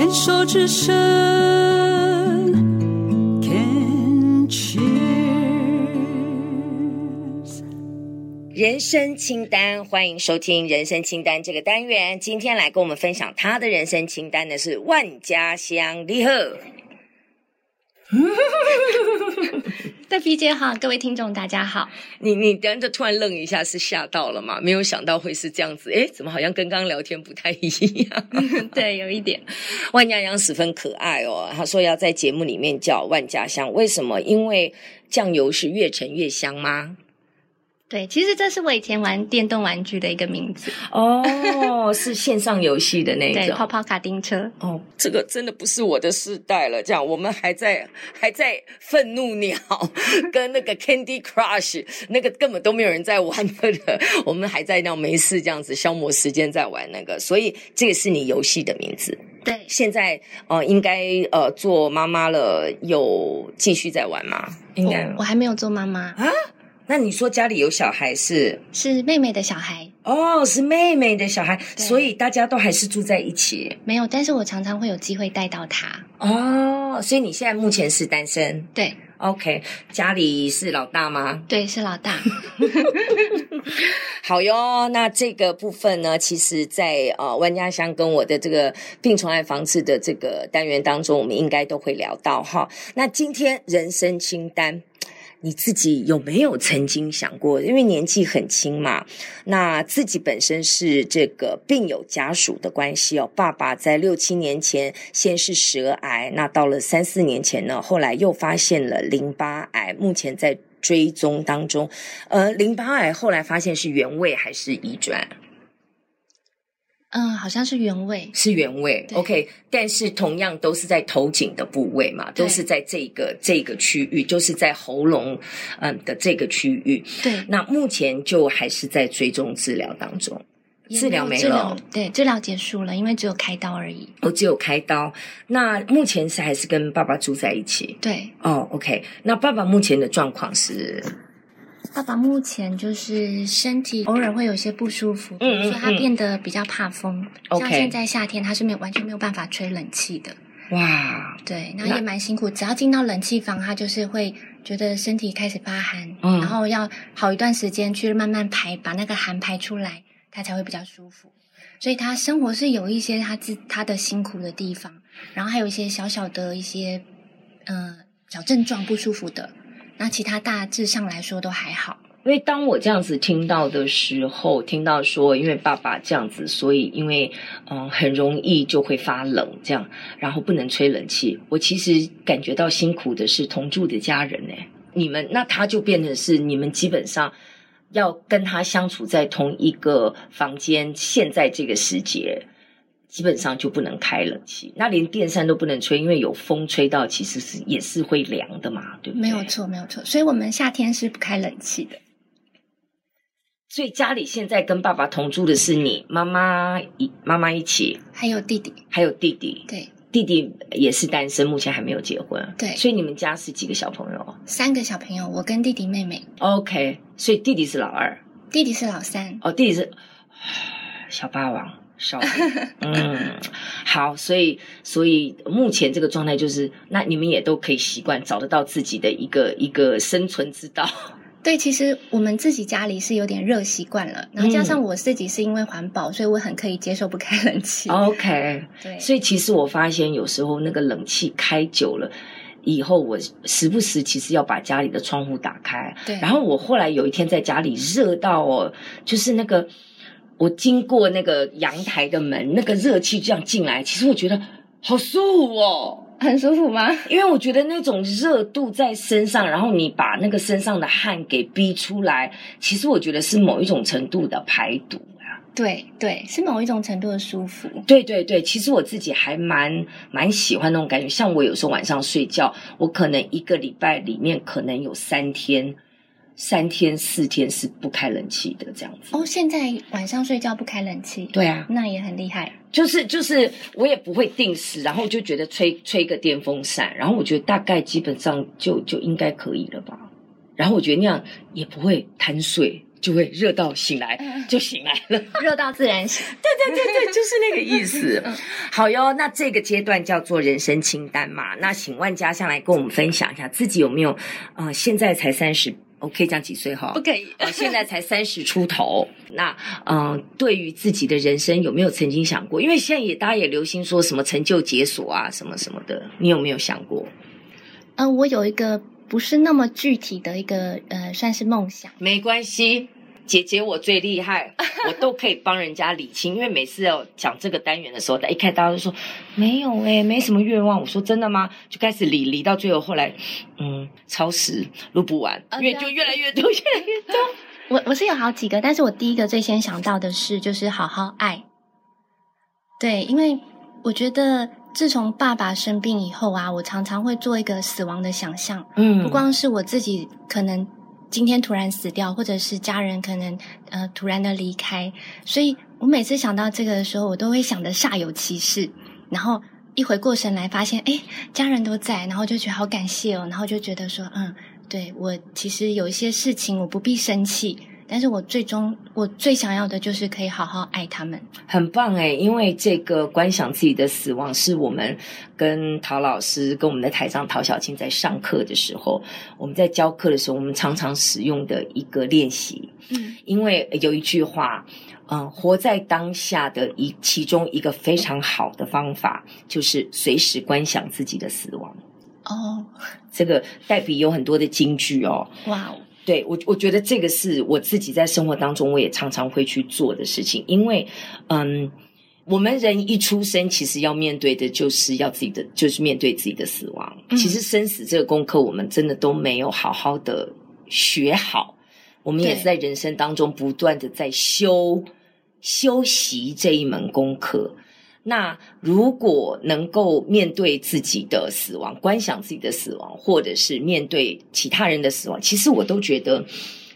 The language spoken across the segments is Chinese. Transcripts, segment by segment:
牵手之声，Can cheers。人生清单，欢迎收听人生清单这个单元。今天来跟我们分享他的人生清单的是万家香，你好。戴 BJ 哈，各位听众大家好。你你等着突然愣一下，是吓到了吗？没有想到会是这样子，诶，怎么好像跟刚刚聊天不太一样？对，有一点。万家香十分可爱哦，他说要在节目里面叫万家香，为什么？因为酱油是越陈越香吗？对，其实这是我以前玩电动玩具的一个名字哦，是线上游戏的那种对，跑跑卡丁车哦。这个真的不是我的世代了，这样我们还在还在愤怒鸟跟那个 Candy Crush，那个根本都没有人在玩的，我们还在那没事这样子消磨时间在玩那个，所以这个是你游戏的名字。对，现在呃应该呃做妈妈了，有继续在玩吗？应该、哦、我还没有做妈妈啊。那你说家里有小孩是是妹妹的小孩哦，是妹妹的小孩，所以大家都还是住在一起。没有，但是我常常会有机会带到他哦。所以你现在目前是单身？对，OK。家里是老大吗？对，是老大。好哟，那这个部分呢，其实在呃万家香跟我的这个病虫害防治的这个单元当中，我们应该都会聊到哈。那今天人生清单。你自己有没有曾经想过？因为年纪很轻嘛，那自己本身是这个病友家属的关系哦。爸爸在六七年前先是舌癌，那到了三四年前呢，后来又发现了淋巴癌，目前在追踪当中。呃，淋巴癌后来发现是原位还是移转？嗯，好像是原位，是原位。OK，但是同样都是在头颈的部位嘛，都是在这个这个区域，就是在喉咙嗯的这个区域。对，那目前就还是在追踪治疗当中，治疗没了，对，治疗结束了，因为只有开刀而已。哦，只有开刀。那目前是还是跟爸爸住在一起？对。哦，OK，那爸爸目前的状况是？爸爸目前就是身体偶尔会有些不舒服，比如说他变得比较怕风。像现在夏天，他是没有完全没有办法吹冷气的。哇，对，然后也蛮辛苦。只要进到冷气房，他就是会觉得身体开始发寒，嗯，然后要好一段时间去慢慢排，把那个寒排出来，他才会比较舒服。所以他生活是有一些他自他的辛苦的地方，然后还有一些小小的一些嗯、呃、小症状不舒服的。那其他大致上来说都还好，因为当我这样子听到的时候，听到说因为爸爸这样子，所以因为嗯很容易就会发冷这样，然后不能吹冷气。我其实感觉到辛苦的是同住的家人呢，你们那他就变成是你们基本上要跟他相处在同一个房间，现在这个时节。基本上就不能开冷气，那连电扇都不能吹，因为有风吹到，其实是也是会凉的嘛，对不对？没有错，没有错。所以我们夏天是不开冷气的。所以家里现在跟爸爸同住的是你妈妈一妈妈一起，还有弟弟，还有弟弟。对，弟弟也是单身，目前还没有结婚。对，所以你们家是几个小朋友？三个小朋友，我跟弟弟妹妹。OK，所以弟弟是老二，弟弟是老三。哦，弟弟是小霸王。少，嗯，好，所以，所以目前这个状态就是，那你们也都可以习惯，找得到自己的一个一个生存之道。对，其实我们自己家里是有点热习惯了，然后加上我自己是因为环保，嗯、所以我很可以接受不开冷气。OK，对，所以其实我发现有时候那个冷气开久了以后，我时不时其实要把家里的窗户打开。对，然后我后来有一天在家里热到哦，就是那个。我经过那个阳台的门，那个热气这样进来，其实我觉得好舒服哦，很舒服吗？因为我觉得那种热度在身上，然后你把那个身上的汗给逼出来，其实我觉得是某一种程度的排毒啊。对对，是某一种程度的舒服。对对对，其实我自己还蛮蛮喜欢那种感觉。像我有时候晚上睡觉，我可能一个礼拜里面可能有三天。三天四天是不开冷气的这样子哦。现在晚上睡觉不开冷气，对啊，那也很厉害。就是就是，我也不会定时，然后就觉得吹吹个电风扇，然后我觉得大概基本上就就应该可以了吧。然后我觉得那样也不会贪睡，就会热到醒来，就醒来了，热到自然醒。对对对对，就是那个意思。好哟，那这个阶段叫做人生清单嘛。那请万家上来跟我们分享一下，自己有没有？呃，现在才三十，我可以讲几岁哈？不可以。呃，现在才三十出头。那嗯、呃，对于自己的人生有没有曾经想过？因为现在也大家也流行说什么成就解锁啊，什么什么的，你有没有想过？嗯、呃，我有一个。不是那么具体的一个呃，算是梦想。没关系，姐姐我最厉害，我都可以帮人家理清。因为每次要讲这个单元的时候，一开大家都说没有诶、欸、没什么愿望。我说真的吗？就开始理理到最后，后来嗯，超时录不完，因为就越来越多，越来越多。我我是有好几个，但是我第一个最先想到的是，就是好好爱。对，因为我觉得。自从爸爸生病以后啊，我常常会做一个死亡的想象。嗯，不光是我自己可能今天突然死掉，或者是家人可能呃突然的离开，所以我每次想到这个的时候，我都会想的煞有其事。然后一回过神来，发现哎，家人都在，然后就觉得好感谢哦，然后就觉得说，嗯，对，我其实有一些事情我不必生气。但是我最终，我最想要的就是可以好好爱他们，很棒哎，因为这个观想自己的死亡，是我们跟陶老师、跟我们的台长陶小青在上课的时候，我们在教课的时候，我们常常使用的一个练习。嗯，因为有一句话，嗯、呃，活在当下的一其中一个非常好的方法，就是随时观想自己的死亡。哦，这个代笔有很多的金句哦。哇。对，我我觉得这个是我自己在生活当中，我也常常会去做的事情。因为，嗯，我们人一出生，其实要面对的就是要自己的，就是面对自己的死亡。嗯。其实生死这个功课，我们真的都没有好好的学好。我们也是在人生当中不断的在修修习这一门功课。那如果能够面对自己的死亡，观想自己的死亡，或者是面对其他人的死亡，其实我都觉得，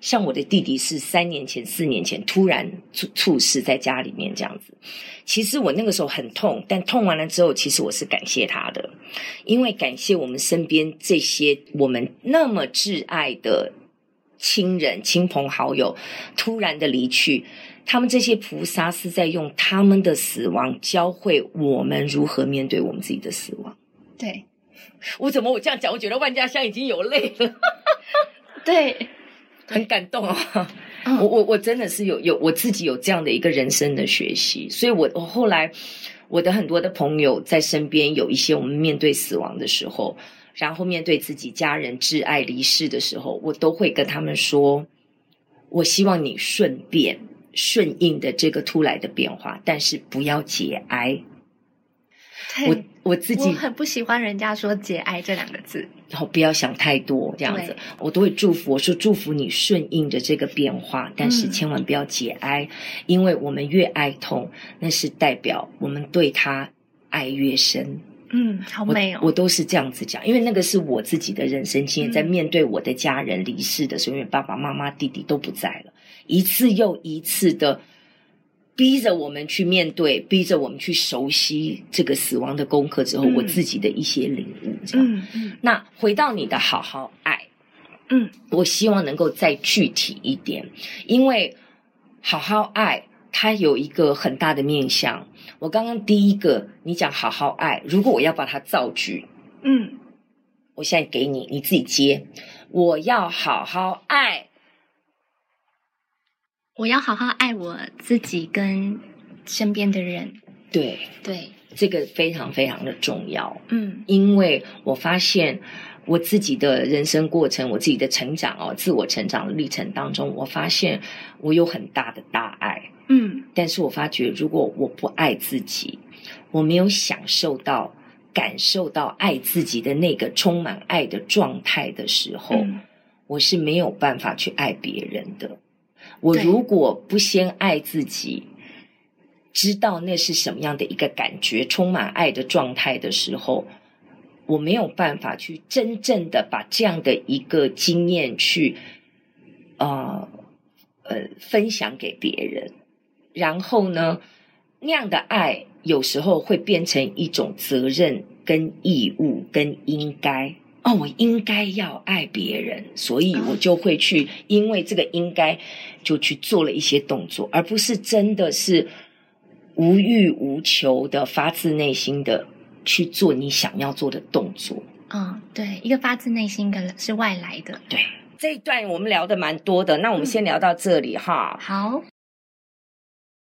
像我的弟弟是三年前、四年前突然猝猝死在家里面这样子。其实我那个时候很痛，但痛完了之后，其实我是感谢他的，因为感谢我们身边这些我们那么挚爱的亲人、亲朋好友突然的离去。他们这些菩萨是在用他们的死亡教会我们如何面对我们自己的死亡。对，我怎么我这样讲，我觉得万家香已经有泪了。对，很感动啊！嗯、我我我真的是有有我自己有这样的一个人生的学习，所以我我后来我的很多的朋友在身边有一些我们面对死亡的时候，然后面对自己家人挚爱离世的时候，我都会跟他们说：我希望你顺便。顺应的这个突来的变化，但是不要节哀。我我自己我很不喜欢人家说“节哀”这两个字，然后不要想太多这样子，我都会祝福。我说祝福你顺应着这个变化，但是千万不要节哀，嗯，因为我们越哀痛，那是代表我们对他爱越深。嗯，好美哦我！我都是这样子讲，因为那个是我自己的人生经验，在面对我的家人离世的时候，因为爸爸妈妈、弟弟都不在了。一次又一次的逼着我们去面对，逼着我们去熟悉这个死亡的功课之后，嗯、我自己的一些领悟，这样。嗯嗯。那回到你的好好爱，嗯，我希望能够再具体一点，因为好好爱它有一个很大的面向。我刚刚第一个你讲好好爱，如果我要把它造句，嗯，我现在给你，你自己接。我要好好爱。我要好好爱我自己跟身边的人。对对，这个非常非常的重要。嗯，因为我发现我自己的人生过程，我自己的成长哦，自我成长的历程当中，我发现我有很大的大爱。嗯，但是我发觉如果我不爱自己，我没有享受到、感受到爱自己的那个充满爱的状态的时候，嗯，我是没有办法去爱别人的。我如果不先爱自己，知道那是什么样的一个感觉，充满爱的状态的时候，我没有办法去真正的把这样的一个经验去，呃呃分享给别人。然后呢，那样的爱有时候会变成一种责任、跟义务、跟应该。哦，我应该要爱别人，所以我就会去，因为这个应该就去做了一些动作，而不是真的是无欲无求的发自内心的去做你想要做的动作。嗯，对，一个发自内心的是外来的。对，这一段我们聊的蛮多的，那我们先聊到这里哈。好。